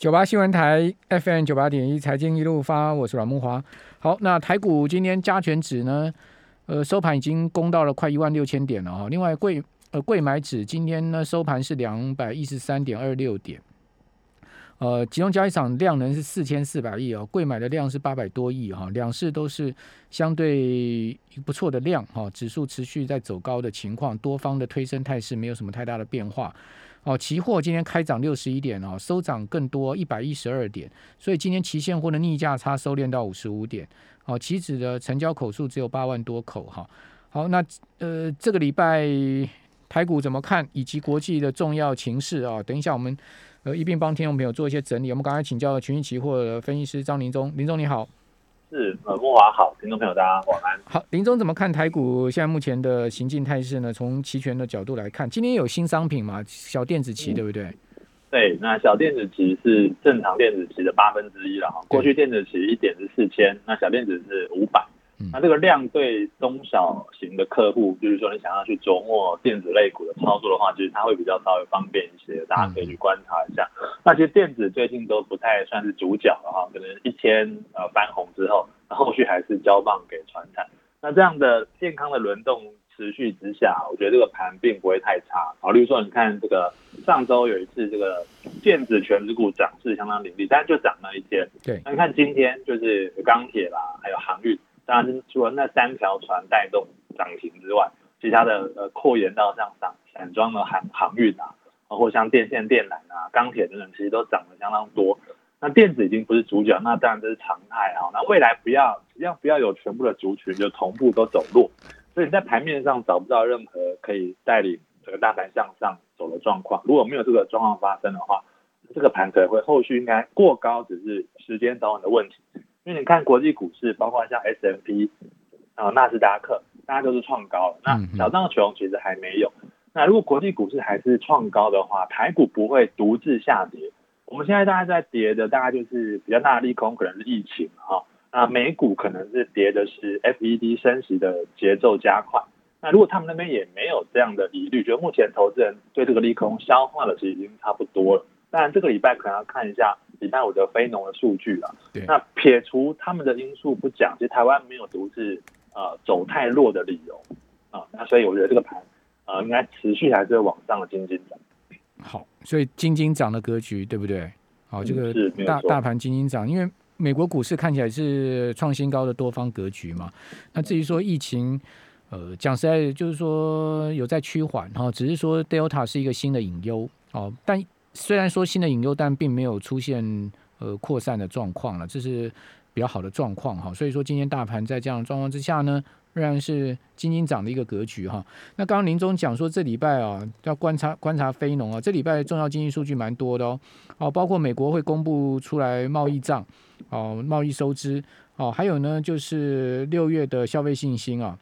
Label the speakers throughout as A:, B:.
A: 九八新闻台 FM 九八点一财经一路发，我是阮木华。好，那台股今天加权指呢，呃，收盘已经攻到了快一万六千点了哈。另外，贵呃贵买指今天呢收盘是两百一十三点二六点，呃，集中交易场量能是四千四百亿哦，贵买的量是八百多亿哈，两市都是相对不错的量哈，指数持续在走高的情况，多方的推升态势没有什么太大的变化。哦，期货今天开涨六十一点哦，收涨更多一百一十二点，所以今天期现货的逆价差收敛到五十五点。哦，期指的成交口数只有八万多口哈。好，那呃这个礼拜台股怎么看，以及国际的重要情势啊？等一下我们呃一并帮听众朋友做一些整理。我们刚才请教了群益期货的分析师张林忠，林忠你好。
B: 是呃，木华好，听众朋友大家晚安。
A: 好，林总怎么看台股现在目前的行进态势呢？从期权的角度来看，今天有新商品嘛？小电子期对不对？
B: 对，那小电子期是正常电子期的八分之一了哈。过去电子期一点是四千，那小电子是五百。那这个量对中小型的客户，就是说你想要去琢磨电子类股的操作的话，其实它会比较稍微方便一些，大家可以去观察一下。那其实电子最近都不太算是主角了哈，可能一天呃翻红之后，那后续还是交棒给船产。那这样的健康的轮动持续之下，我觉得这个盘并不会太差。好，例如说你看这个上周有一次这个电子全指股涨势相当凌厉，但是就涨了一天。
A: 对，
B: 那你看今天就是钢铁啦，还有航运。当然，除了那三条船带动涨停之外，其他的呃扩延到像散散装的航航运啊，包括像电线电缆啊、钢铁等等，其实都涨得相当多。那电子已经不是主角，那当然这是常态啊。那未来不要，只要不要有全部的族群就同步都走弱，所以你在盘面上找不到任何可以带领整个大盘向上走的状况。如果没有这个状况发生的话，这个盘可能会后续应该过高，只是时间早晚的问题。因为你看国际股市，包括像 S M P 啊、纳斯达克，大家都是创高了。那小道琼其实还没有。那如果国际股市还是创高的话，台股不会独自下跌。我们现在大概在跌的，大概就是比较大的利空，可能是疫情啊。那美股可能是跌的是 F E D 升息的节奏加快。那如果他们那边也没有这样的疑虑，觉得目前投资人对这个利空消化了，其实已经差不多了。当然，这个礼拜可能要看一下。礼拜五的非农的数据了，那撇除他们的因素不讲，其实台湾没有独自呃走太弱的理由啊，那所以我觉得这个盘呃应该持续还是会往上的金金涨。
A: 好，所以金金涨的格局对不对？好，这个大大盘金金涨，因为美国股市看起来是创新高的多方格局嘛。那至于说疫情，呃，讲实在就是说有在趋缓哈，只是说 Delta 是一个新的隐忧哦，但。虽然说新的引诱，但并没有出现呃扩散的状况了，这是比较好的状况哈。所以说今天大盘在这样的状况之下呢，仍然是金金涨的一个格局哈。那刚刚林总讲说这礼拜啊要观察观察非农啊，这礼拜重要经济数据蛮多的哦，哦包括美国会公布出来贸易账哦贸易收支哦，还有呢就是六月的消费信心啊。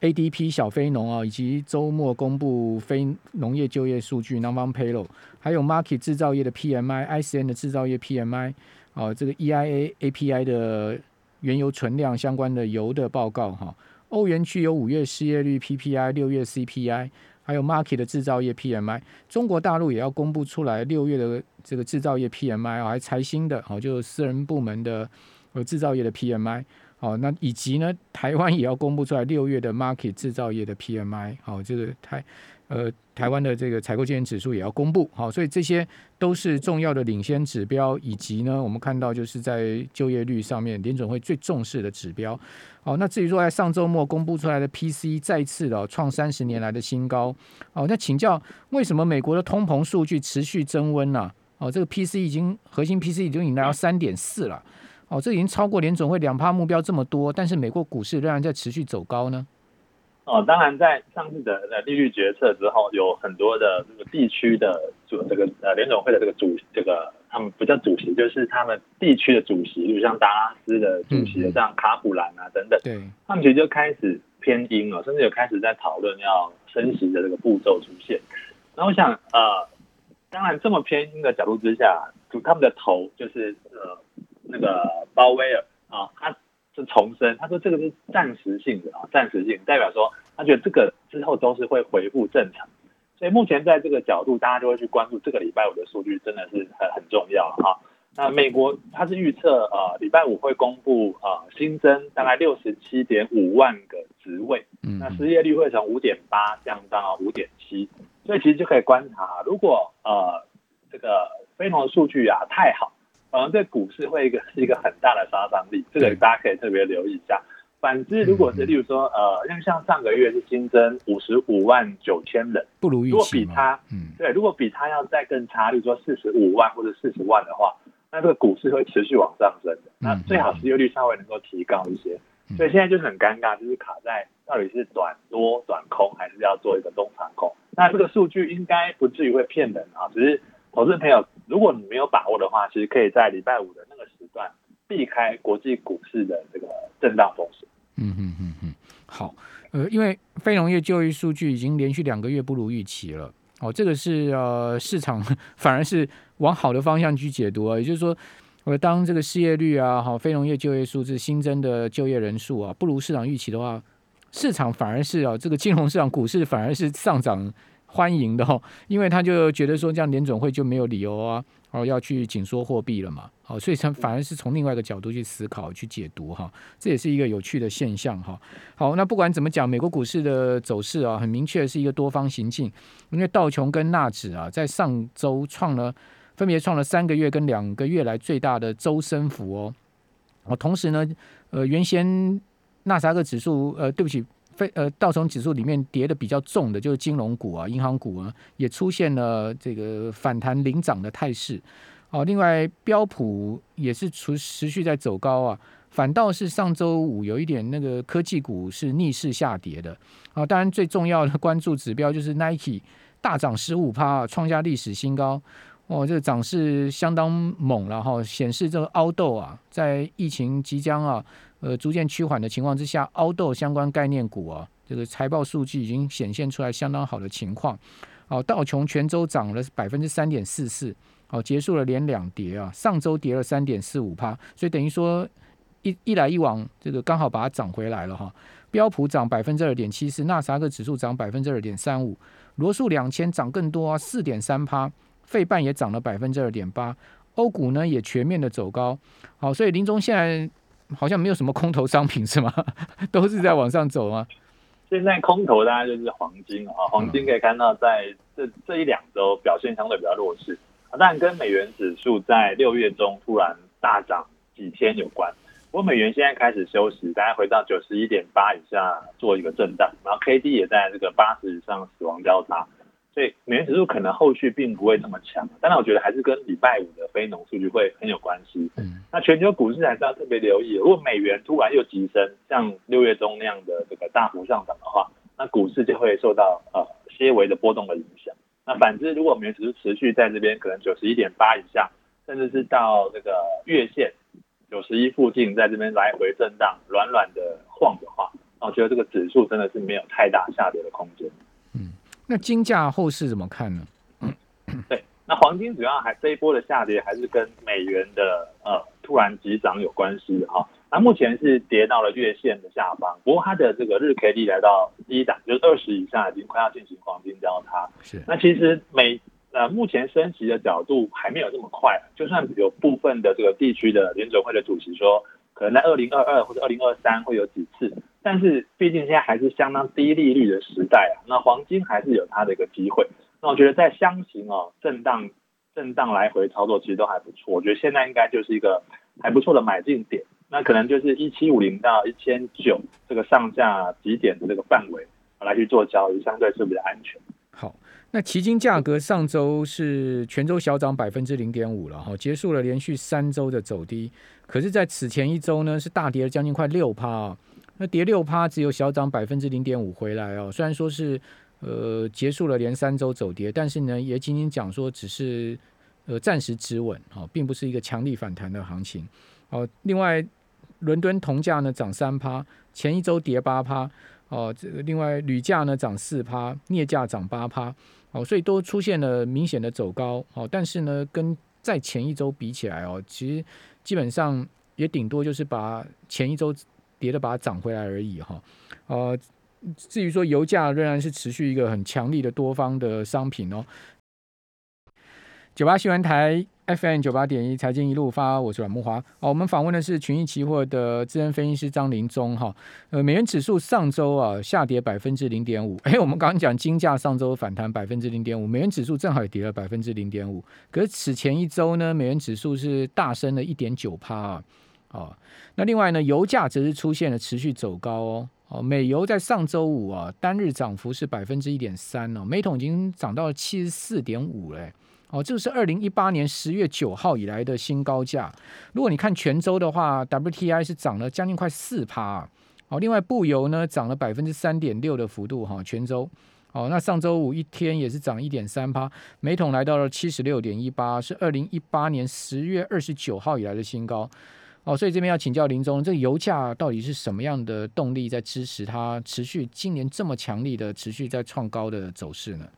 A: ADP 小非农啊，以及周末公布非农业就业数据 （Non-Farm Payroll），还有 Market 制造业的 PMI、ICN 的制造业 PMI，啊，这个 EIA API 的原油存量相关的油的报告哈。欧元区有五月失业率 PPI、六月 CPI，还有 Market 的制造业 PMI。中国大陆也要公布出来六月的这个制造业 PMI 啊，还财新的，好，就私人部门的呃制造业的 PMI。好，那以及呢，台湾也要公布出来六月的 market 制造业的 PMI，好，这个台呃台湾的这个采购经理指数也要公布，好，所以这些都是重要的领先指标，以及呢，我们看到就是在就业率上面，联准会最重视的指标。好，那至于说在上周末公布出来的 PC 再次的创三十年来的新高，好，那请教为什么美国的通膨数据持续增温呢？哦，这个 PC 已经核心 PC 已经已经来到三点四了。哦，这已经超过联总会两趴目标这么多，但是美国股市仍然在持续走高呢。
B: 哦，当然，在上次的呃利率决策之后，有很多的这个地区的主这个呃联总会的这个主这个他们不叫主席，就是他们地区的主席，就像达拉斯的主席，像卡普兰啊等等，
A: 对，
B: 他们其实就开始偏鹰了，甚至有开始在讨论要升息的这个步骤出现。那我想呃，当然这么偏鹰的角度之下，就他们的头就是呃。那个鲍威尔啊，他是重申，他说这个是暂时性的啊，暂时性代表说他觉得这个之后都是会恢复正常，所以目前在这个角度，大家就会去关注这个礼拜五的数据，真的是很很重要美国它是预测呃礼拜五会公布呃新增大概六十七点五万个职位，那失业率会从五点八降到五点七，所以其实就可以观察，如果呃这个非农的数据啊太好，可能对股市会一个是 一个很大的杀伤力，这个大家可以特别留意一下。反之，如果是例如说，呃，因为像上个月是新增五十五万九千人，
A: 不如预期
B: 如果比它，嗯，对，如果比它要再更差，例如说四十五万或者四十万的话，那这个股市会持续往上升的。那最好失业率稍微能够提高一些。所以现在就是很尴尬，就是卡在到底是短多短空，还是要做一个中长空。那这个数据应该不至于会骗人啊，只是投资朋友，如果你没有把握的话，其实可以在礼拜五的那个时段避开国际股市的这个震荡风险。
A: 嗯嗯嗯嗯，好，呃，因为非农业就业数据已经连续两个月不如预期了，哦，这个是呃市场反而是往好的方向去解读啊，也就是说，呃，当这个失业率啊，好，非农业就业数字新增的就业人数啊不如市场预期的话，市场反而是啊这个金融市场股市反而是上涨欢迎的哦，因为他就觉得说这样联总会就没有理由啊。哦，要去紧缩货币了嘛？好，所以他反而是从另外一个角度去思考、去解读哈，这也是一个有趣的现象哈。好，那不管怎么讲，美国股市的走势啊，很明确是一个多方行进，因为道琼跟纳指啊，在上周创了分别创了三个月跟两个月来最大的周升幅哦。哦，同时呢，呃，原先纳斯达克指数，呃，对不起。非呃，道琼指数里面跌的比较重的，就是金融股啊、银行股啊，也出现了这个反弹领涨的态势。哦，另外标普也是持持续在走高啊，反倒是上周五有一点那个科技股是逆势下跌的。啊，当然最重要的关注指标就是 Nike 大涨十五趴，创下历史新高。哦，这个涨势相当猛了哈，显示这个凹豆啊，在疫情即将啊。呃，逐渐趋缓的情况之下，凹豆相关概念股啊，这个财报数据已经显现出来相当好的情况。哦，道琼全周涨了百分之三点四四，哦，结束了连两跌啊，上周跌了三点四五趴，所以等于说一一来一往，这个刚好把它涨回来了哈。标普涨百分之二点七四，纳斯达克指数涨百分之二点三五，罗素两千涨更多啊，四点三趴，费半也涨了百分之二点八，欧股呢也全面的走高。好，所以林中现在。好像没有什么空头商品是吗？都是在往上走吗？
B: 现在空头大家就是黄金啊，黄金可以看到在这这一两周表现相对比较弱势啊，当然跟美元指数在六月中突然大涨几千有关。不过美元现在开始休息，大概回到九十一点八以下做一个震荡，然后 K D 也在这个八十以上死亡交叉。所以美元指数可能后续并不会这么强，当然我觉得还是跟礼拜五的非农数据会很有关系。嗯，那全球股市还是要特别留意，如果美元突然又急升，像六月中那样的这个大幅上涨的话，那股市就会受到呃些微的波动的影响。那反之，如果美元指数持续在这边可能九十一点八以下，甚至是到这个月线九十一附近，在这边来回震荡、软软的晃的话，那我觉得这个指数真的是没有太大下跌的空间。
A: 那金价后市怎么看呢？
B: 对，那黄金主要还这一波的下跌还是跟美元的呃突然急涨有关系哈。那目前是跌到了月线的下方，不过它的这个日 K D 来到低档，就是二十以下已经快要进行黄金交叉。
A: 是，
B: 那其实美呃目前升息的角度还没有这么快，就算有部分的这个地区的联准会的主席说，可能在二零二二或者二零二三会有几次。但是毕竟现在还是相当低利率的时代啊，那黄金还是有它的一个机会。那我觉得在箱型哦，震荡、震荡来回操作其实都还不错。我觉得现在应该就是一个还不错的买进点。那可能就是一七五零到一千九这个上下几点的这个范围来去做交易，相对是比较安全。
A: 那期金价格上周是全周小涨百分之零点五了哈，结束了连续三周的走低。可是，在此前一周呢，是大跌了将近快六趴啊。那跌六趴，只有小涨百分之零点五回来哦。虽然说是呃结束了连三周走跌，但是呢也仅仅讲说只是呃暂时止稳哦，并不是一个强力反弹的行情哦。另外，伦敦铜价呢涨三趴，前一周跌八趴哦。这个另外铝价呢涨四趴，镍价涨八趴哦，所以都出现了明显的走高哦。但是呢，跟在前一周比起来哦，其实基本上也顶多就是把前一周。跌的把它涨回来而已哈，呃，至于说油价仍然是持续一个很强力的多方的商品哦。九八新闻台 FM 九八点一财经一路发，我是阮木华。哦，我们访问的是群益期货的资深分析师张林忠哈。呃，美元指数上周啊下跌百分之零点五。哎，我们刚刚讲金价上周反弹百分之零点五，美元指数正好也跌了百分之零点五。可是此前一周呢，美元指数是大升了一点九帕啊。哦，那另外呢，油价则是出现了持续走高哦。哦，美油在上周五啊单日涨幅是百分之一点三哦，每桶已经涨到了七十四点五嘞。哦，这个是二零一八年十月九号以来的新高价。如果你看全州的话，WTI 是涨了将近快四趴。哦，另外布油呢涨了百分之三点六的幅度哈，全州。哦，那上周五一天也是涨一点三趴，每桶来到了七十六点一八，是二零一八年十月二十九号以来的新高。哦，所以这边要请教林总，这个油价到底是什么样的动力在支持它持续今年这么强力的持续在创高的走势呢？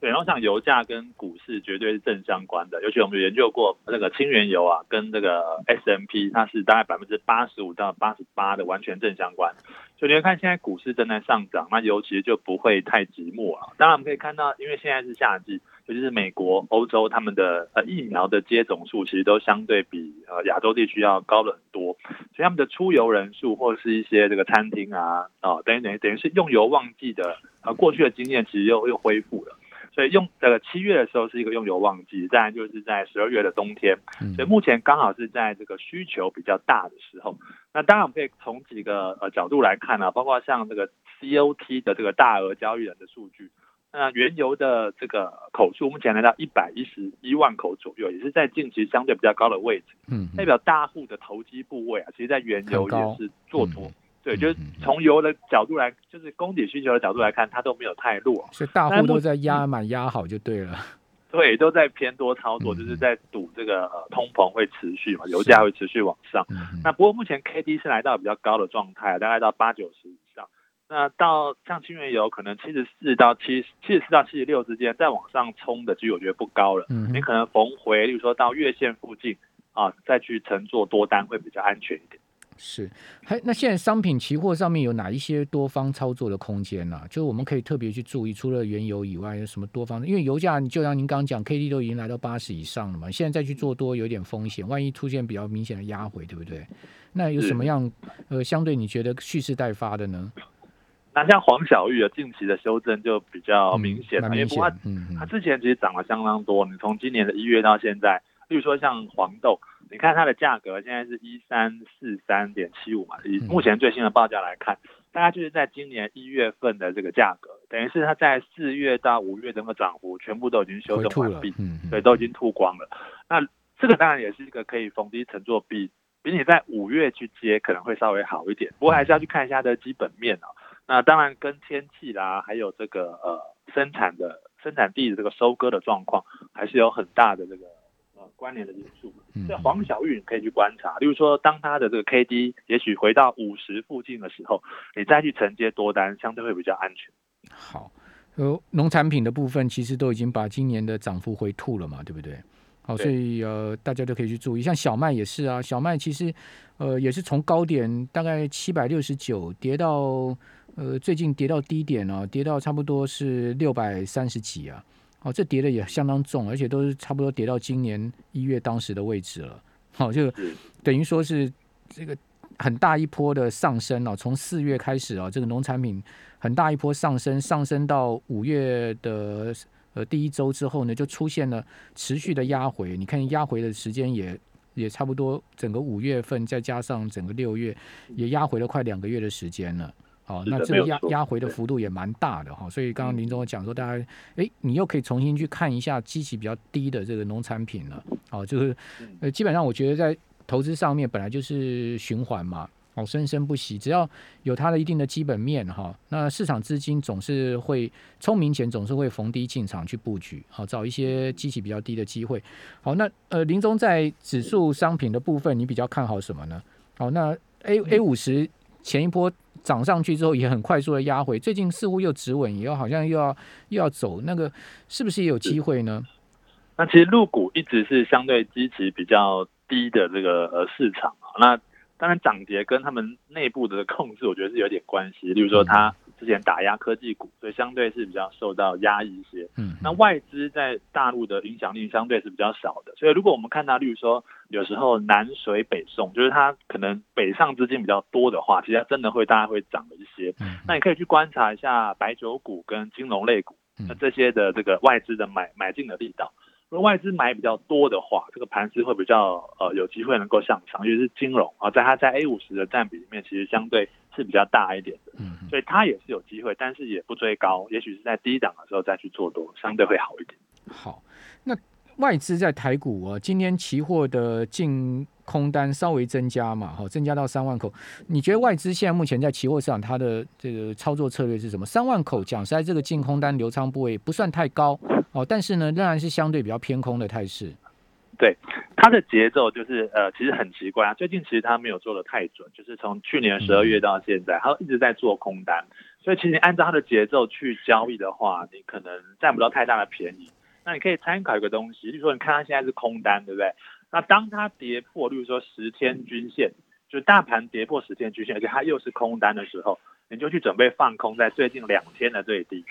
B: 对，然后像油价跟股市绝对是正相关的，尤其我们研究过那个清原油啊，跟这个 S M P，它是大概百分之八十五到八十八的完全正相关。所以你会看现在股市正在上涨，那油其实就不会太寂寞啊。当然我们可以看到，因为现在是夏季，尤其是美国、欧洲他们的呃疫苗的接种数其实都相对比呃亚洲地区要高了很多，所以他们的出游人数或者是一些这个餐厅啊，啊等于等于等于是用油旺季的呃过去的经验其实又又恢复了。所以用这个七月的时候是一个用油旺季，再就是在十二月的冬天，所以目前刚好是在这个需求比较大的时候。那当然我们可以从几个呃角度来看啊，包括像这个 COT 的这个大额交易人的数据，那原油的这个口数目前来到一百一十一万口左右，也是在近期相对比较高的位置，嗯，代表大户的投机部位啊，其实在原油也是做多。对，就是从油的角度来，就是供给需求的角度来看，它都没有太弱，
A: 所以大户都在压满压好就对了。
B: 对，都在偏多操作，就是在赌这个呃通膨会持续嘛，油价会持续往上。那不过目前 K D 是来到比较高的状态，大概到八九十以上。那到像清原油可能七十四到七七十四到七十六之间，再往上冲的几率我觉得不高了。嗯，你可能逢回，例如说到月线附近啊，再去乘坐多单会比较安全一点。
A: 是，还那现在商品期货上面有哪一些多方操作的空间呢？就是我们可以特别去注意，除了原油以外，有什么多方？因为油价，就像您刚刚讲，K D 都已经来到八十以上了嘛，现在再去做多有点风险，万一出现比较明显的压回，对不对？那有什么样呃，相对你觉得蓄势待发的呢？
B: 那像黄小玉啊，近期的修正就比较明显了，因为它它之前其实涨了相当多，你从今年的一月到现在，例如说像黄豆。你看它的价格现在是一三四三点七五嘛，以目前最新的报价来看，大概就是在今年一月份的这个价格，等于是它在四月到五月整个涨幅全部都已经修正完毕，对，都已经吐光了。那这个当然也是一个可以逢低乘坐，比比你在五月去接可能会稍微好一点，不过还是要去看一下它的基本面哦。那当然跟天气啦，还有这个呃生产的生产地的这个收割的状况，还是有很大的这个。关联的因素，这黄小玉你可以去观察，例如说，当它的这个 K D 也许回到五十附近的时候，你再去承接多单，相对会比较安全。
A: 好，呃，农产品的部分其实都已经把今年的涨幅回吐了嘛，对不对？好，所以呃，大家都可以去注意，像小麦也是啊，小麦其实呃也是从高点大概七百六十九跌到呃最近跌到低点哦，跌到差不多是六百三十几啊。哦，这跌的也相当重，而且都是差不多跌到今年一月当时的位置了。好，就等于说是这个很大一波的上升哦，从四月开始啊，这个农产品很大一波上升，上升到五月的呃第一周之后呢，就出现了持续的压回。你看压回的时间也也差不多，整个五月份再加上整个六月，也压回了快两个月的时间了。哦，那这个压压回的幅度也蛮大的哈，所以刚刚林总讲说，大家哎，你又可以重新去看一下机器比较低的这个农产品了。哦，就是呃，基本上我觉得在投资上面本来就是循环嘛，哦，生生不息，只要有它的一定的基本面哈，那市场资金总是会聪明钱总是会逢低进场去布局，好找一些机器比较低的机会。好，那呃，林总在指数商品的部分，你比较看好什么呢？好，那 A A 五十前一波。涨上去之后也很快速的压回，最近似乎又止稳，也要好像又要又要走，那个是不是也有机会呢？
B: 那其实入股一直是相对积极比较低的这个呃市场啊，那当然涨跌跟他们内部的控制，我觉得是有点关系。例如说，他之前打压科技股，所以相对是比较受到压抑一些。嗯，那外资在大陆的影响力相对是比较少的。所以如果我们看到，例如说有时候南水北送，就是它可能北上资金比较多的话，其实它真的会大概会涨了一些。嗯，那你可以去观察一下白酒股跟金融类股，那这些的这个外资的买买进的力道。如果外资买比较多的话，这个盘势会比较呃有机会能够向上，尤其是金融啊，在它在 A 五十的占比里面，其实相对是比较大一点的，嗯，所以它也是有机会，但是也不追高，也许是在低档的时候再去做多，相对会好一点。
A: 好，那外资在台股啊，今天期货的净空单稍微增加嘛，好，增加到三万口。你觉得外资现在目前在期货市场它的这个操作策略是什么？三万口讲实在，这个净空单流仓部位不算太高。哦，但是呢，仍然是相对比较偏空的态势。
B: 对，它的节奏就是呃，其实很奇怪啊。最近其实它没有做的太准，就是从去年十二月到现在，它一直在做空单。所以其实按照它的节奏去交易的话，你可能占不到太大的便宜。那你可以参考一个东西，就是说你看它现在是空单，对不对？那当它跌破，例如说十天均线，就是大盘跌破十天均线，而且它又是空单的时候，你就去准备放空在最近两天的最低。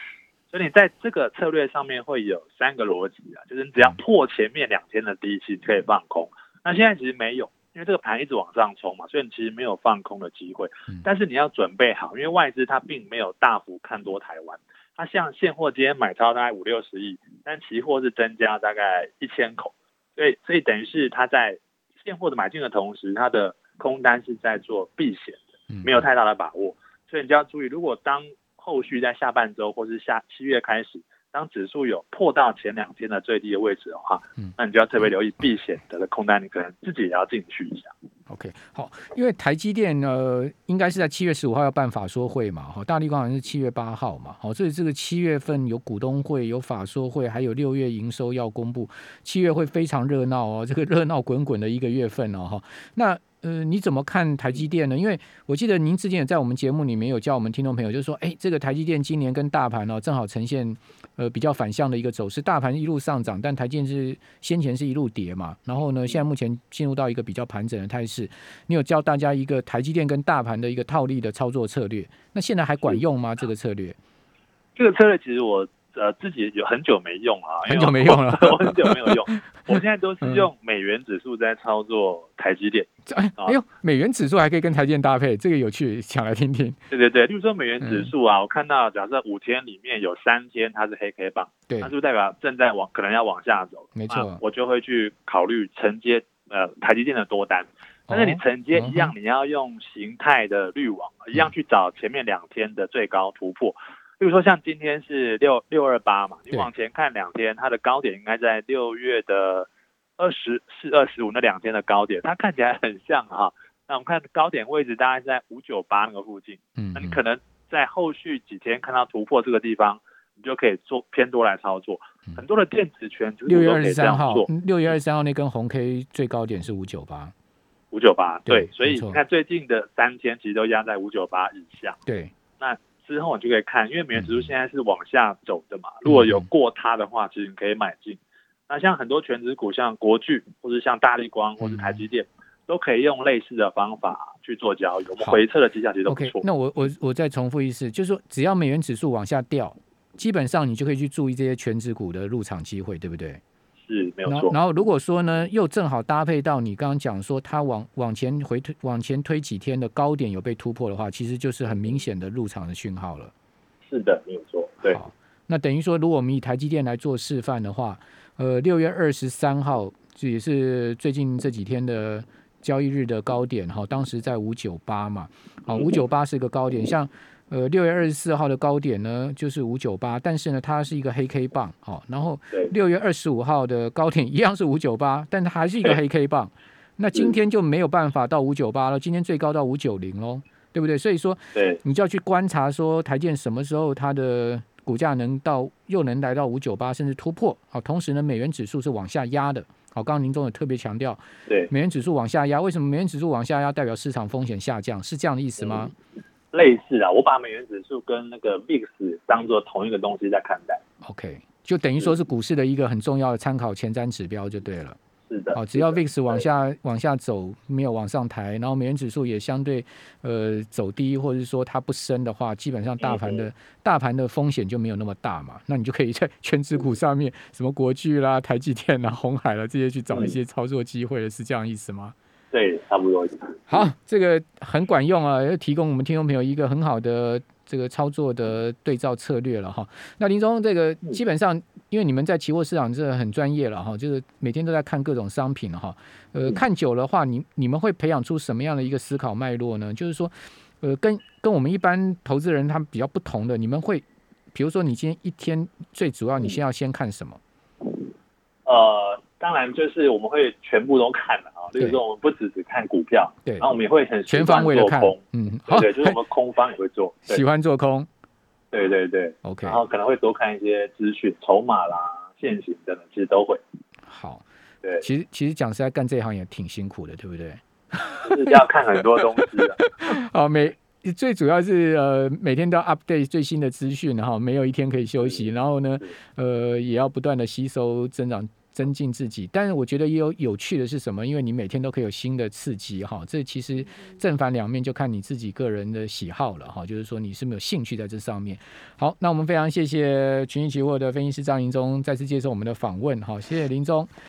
B: 所以你在这个策略上面会有三个逻辑啊，就是你只要破前面两天的低期可以放空。那现在其实没有，因为这个盘一直往上冲嘛，所以你其实没有放空的机会。但是你要准备好，因为外资它并没有大幅看多台湾，它像现货今天买超大概五六十亿，但期货是增加大概一千口，所以所以等于是它在现货的买进的同时，它的空单是在做避险的，没有太大的把握。所以你就要注意，如果当后续在下半周或是下七月开始，当指数有破到前两天的最低的位置的话，嗯，那你就要特别留意避险的空单，你可能自己也要进去一下。
A: OK，好，因为台积电呢，应该是在七月十五号要办法说会嘛，哈，大力光好像是七月八号嘛，好，所以这个七月份有股东会、有法说会，还有六月营收要公布，七月会非常热闹哦，这个热闹滚滚的一个月份哦，哈，那。呃，你怎么看台积电呢？因为我记得您之前也在我们节目里面有教我们听众朋友，就是说，哎，这个台积电今年跟大盘呢正好呈现呃比较反向的一个走势，大盘一路上涨，但台积电是先前是一路跌嘛。然后呢，现在目前进入到一个比较盘整的态势。你有教大家一个台积电跟大盘的一个套利的操作策略，那现在还管用吗？这个策略？
B: 这个策略其实我。呃，自己有很久没用啊，
A: 很久没用了，
B: 我很久没有用。我现在都是用美元指数在操作台积电。
A: 哎，哎呦，美元指数还可以跟台积电搭配，这个有趣，讲来听听。
B: 对对对，例如说美元指数啊，我看到假设五天里面有三天它是黑 K 棒，
A: 对，
B: 那就代表正在往可能要往下走。
A: 没错，
B: 我就会去考虑承接呃台积电的多单。但是你承接一样，你要用形态的滤网，一样去找前面两天的最高突破。比如说像今天是六六二八嘛，你往前看两天，它的高点应该在六月的二十四、二十五那两天的高点，它看起来很像哈。那我们看高点位置大概在五九八那个附近，嗯，那你可能在后续几天看到突破这个地方，你就可以做偏多来操作。很多的电子圈
A: 六月二十三号，六月二十三号那根红 K 最高点是五九八，
B: 五九八对，所以你看最近的三天其实都压在五九八以下，
A: 对，
B: 那。之后你就可以看，因为美元指数现在是往下走的嘛，如果有过它的话，其实你可以买进。那像很多全职股，像国巨或者像大力光或者台积电，都可以用类似的方法去做交易。我们回撤的绩效其实都不错。
A: 那我我我再重复一次，就是说只要美元指数往下掉，基本上你就可以去注意这些全职股的入场机会，对不对？
B: 是没有错。
A: 然后如果说呢，又正好搭配到你刚刚讲说它往往前回推、往前推几天的高点有被突破的话，其实就是很明显的入场的讯号了。
B: 是的，没有错。对。
A: 那等于说，如果我们以台积电来做示范的话，呃，六月二十三号这也是最近这几天的交易日的高点哈，当时在五九八嘛，好，五九八是一个高点，像。呃，六月二十四号的高点呢，就是五九八，但是呢，它是一个黑 K 棒，好，然后六月二十五号的高点一样是五九八，但它还是一个黑 K 棒，那今天就没有办法到五九八了，今天最高到五九零喽，对不对？所以说，
B: 对，
A: 你就要去观察说台建什么时候它的股价能到又能来到五九八，甚至突破，好，同时呢，美元指数是往下压的，好，刚刚林总也特别强调，
B: 对，
A: 美元指数往下压，为什么美元指数往下压？代表市场风险下降？是这样的意思吗？
B: 类似啊，我把美元指数跟那个 VIX 当做同一个东西在看待。
A: OK，就等于说是股市的一个很重要的参考前瞻指标就对了。
B: 是的。
A: 好，只要 VIX 往下往下走，没有往上抬，然后美元指数也相对呃走低，或者是说它不升的话，基本上大盘的大盘的风险就没有那么大嘛。那你就可以在全指股上面，什么国巨啦、台积电啦、红海啦这些去找一些操作机会，是这样意思吗？
B: 对，差不多。
A: 好，这个很管用啊，要提供我们听众朋友一个很好的这个操作的对照策略了哈。那林总，这个基本上因为你们在期货市场这很专业了哈，就是每天都在看各种商品哈。呃，看久的话，你你们会培养出什么样的一个思考脉络呢？就是说，呃，跟跟我们一般投资人他们比较不同的，你们会，比如说你今天一天最主要，你先要先看什么？
B: 呃。当然，就是我们会全部都看的啊，就是说我们不只只看股票，
A: 对，
B: 然后我们也会很
A: 全方位的看，
B: 嗯，对，就是我们空方也会做，
A: 喜欢做空，
B: 对对对
A: ，OK，
B: 然后可能会多看一些资讯、筹码啦、现行等等，其实都会。
A: 好，
B: 对，
A: 其实其实讲实在，干这一行也挺辛苦的，对不对？
B: 就是要看很多东西的。
A: 哦，每最主要是呃，每天都要 update 最新的资讯，然后没有一天可以休息，然后呢，呃，也要不断的吸收增长。增进自己，但是我觉得也有有趣的是什么？因为你每天都可以有新的刺激哈，这其实正反两面就看你自己个人的喜好了哈。就是说你是没有兴趣在这上面。好，那我们非常谢谢群益期货的分析师张林忠再次接受我们的访问哈，谢谢林忠。